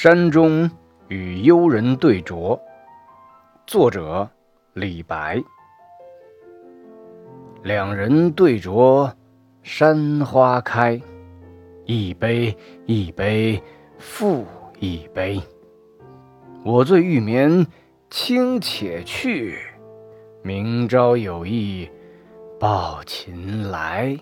山中与幽人对酌。作者李白。两人对酌山花开。一杯一杯复一杯。我醉欲眠卿且去。明朝有意抱琴来。